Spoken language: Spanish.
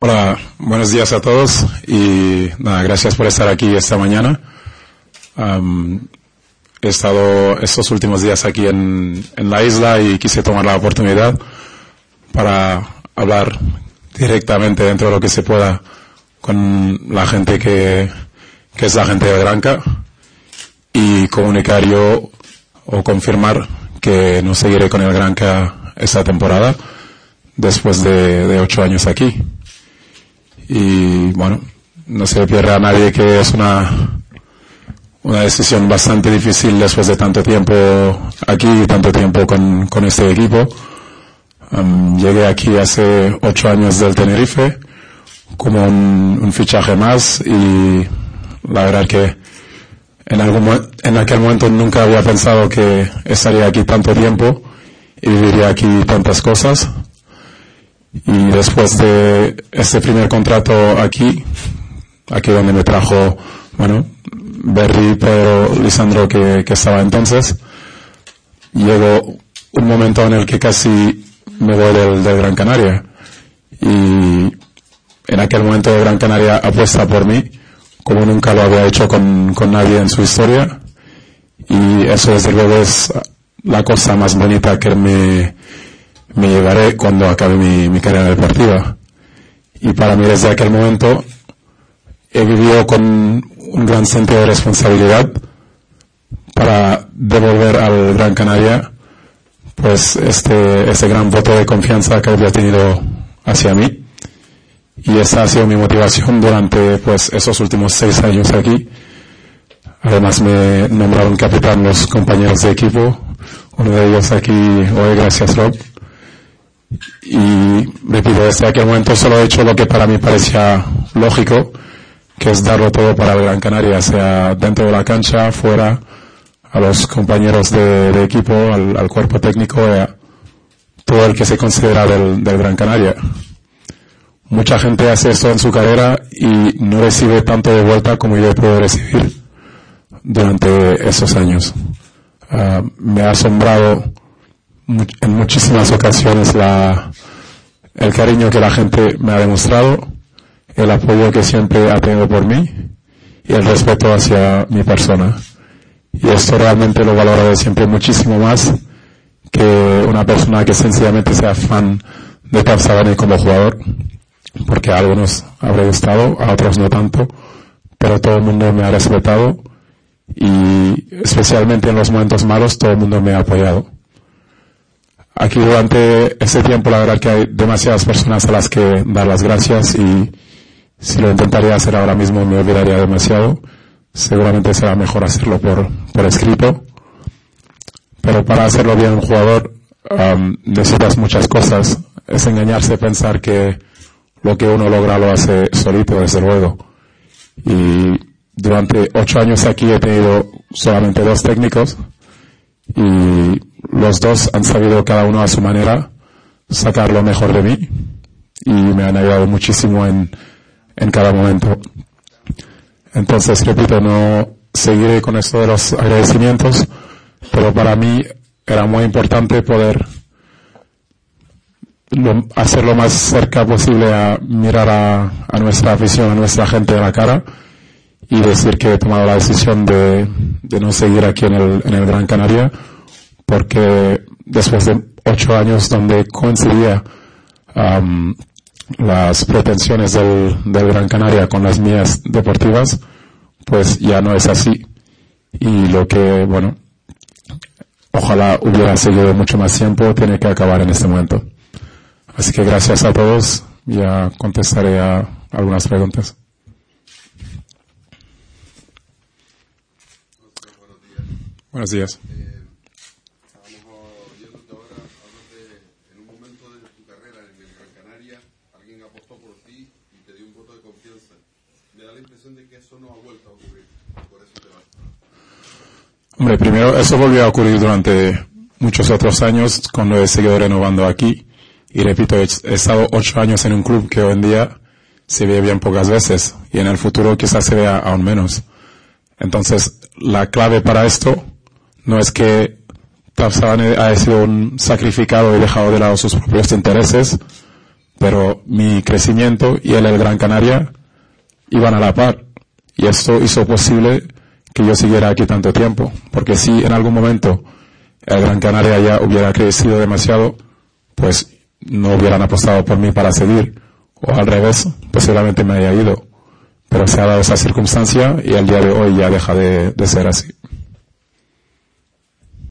Hola, buenos días a todos y nada, gracias por estar aquí esta mañana. he estado estos últimos días aquí en, la isla y quise tomar la oportunidad para hablar directamente dentro de lo que se pueda con la gente que, es la gente de Granca y comunicar yo o confirmar que no seguiré con el Granca esta temporada después de, de ocho años aquí y bueno, no se pierde a nadie que es una, una decisión bastante difícil después de tanto tiempo aquí y tanto tiempo con, con este equipo. Um, llegué aquí hace ocho años del Tenerife como un, un, fichaje más y la verdad que en, algún, en aquel momento nunca había pensado que estaría aquí tanto tiempo y viviría aquí tantas cosas. Y después de este primer contrato aquí, aquí donde me trajo, bueno, Berry, pero Lisandro que, que estaba entonces, llegó un momento en el que casi me voy del, del Gran Canaria. Y en aquel momento Gran Canaria apuesta por mí, como nunca lo había hecho con, con nadie en su historia. Y eso desde luego es la cosa más bonita que me, me llevaré cuando acabe mi, mi carrera deportiva. Y para mí desde aquel momento he vivido con un gran sentido de responsabilidad para devolver al Gran Canaria pues este, este gran voto de confianza que había tenido hacia mí. Y esa ha sido mi motivación durante pues esos últimos seis años aquí. Además me nombraron capitán los compañeros de equipo, uno de ellos aquí hoy, gracias Rob. Y repito, desde aquel momento solo he hecho lo que para mí parecía lógico, que es darlo todo para el Gran Canaria, sea dentro de la cancha, fuera, a los compañeros de, equipo, al, cuerpo técnico, a todo el que se considera del, Gran Canaria. Mucha gente hace esto en su carrera y no recibe tanto de vuelta como yo puedo recibir durante esos años. Ah, me ha asombrado en muchísimas ocasiones la, el cariño que la gente me ha demostrado, el apoyo que siempre ha tenido por mí y el respeto hacia mi persona. Y esto realmente lo valoro siempre muchísimo más que una persona que sencillamente sea fan de Paz como jugador, porque a algunos habré gustado, a otros no tanto, pero todo el mundo me ha respetado y especialmente en los momentos malos todo el mundo me ha apoyado. Aquí durante este tiempo la verdad que hay demasiadas personas a las que dar las gracias y si lo intentaría hacer ahora mismo me olvidaría demasiado. Seguramente será mejor hacerlo por, por escrito. Pero para hacerlo bien un jugador um, necesitas muchas cosas. Es engañarse pensar que lo que uno logra lo hace solito, desde luego. Y durante ocho años aquí he tenido solamente dos técnicos y los dos han sabido cada uno a su manera sacar lo mejor de mí y me han ayudado muchísimo en, en cada momento. Entonces, repito, no seguiré con esto de los agradecimientos, pero para mí era muy importante poder hacer lo más cerca posible a mirar a, a, nuestra afición, a nuestra gente de la cara y decir que he tomado la decisión de, de no seguir aquí en el, en el Gran Canaria porque después de ocho años donde coincidía um, las pretensiones del, del, Gran Canaria con las mías deportivas, pues ya no es así. Y lo que, bueno, ojalá hubiera seguido mucho más tiempo, tiene que acabar en este momento. Así que gracias a todos, ya contestaré a algunas preguntas. Buenos días. Hombre, primero, eso volvió a ocurrir durante muchos otros años cuando he seguido renovando aquí. Y repito, he, estado ocho años en un club que hoy en día se ve bien pocas veces y en el futuro quizás se vea aún menos. Entonces, la clave para esto no es que Tabsabane haya sido un sacrificado y dejado de lado sus propios intereses, pero mi crecimiento y el el Gran Canaria iban a la par. Y esto hizo posible que yo siguiera aquí tanto tiempo, porque si en algún momento el Gran Canaria ya hubiera crecido demasiado, pues no hubieran apostado por mí para seguir, o al revés, posiblemente me haya ido. Pero se ha dado esa circunstancia y al día de hoy ya deja de, de ser así.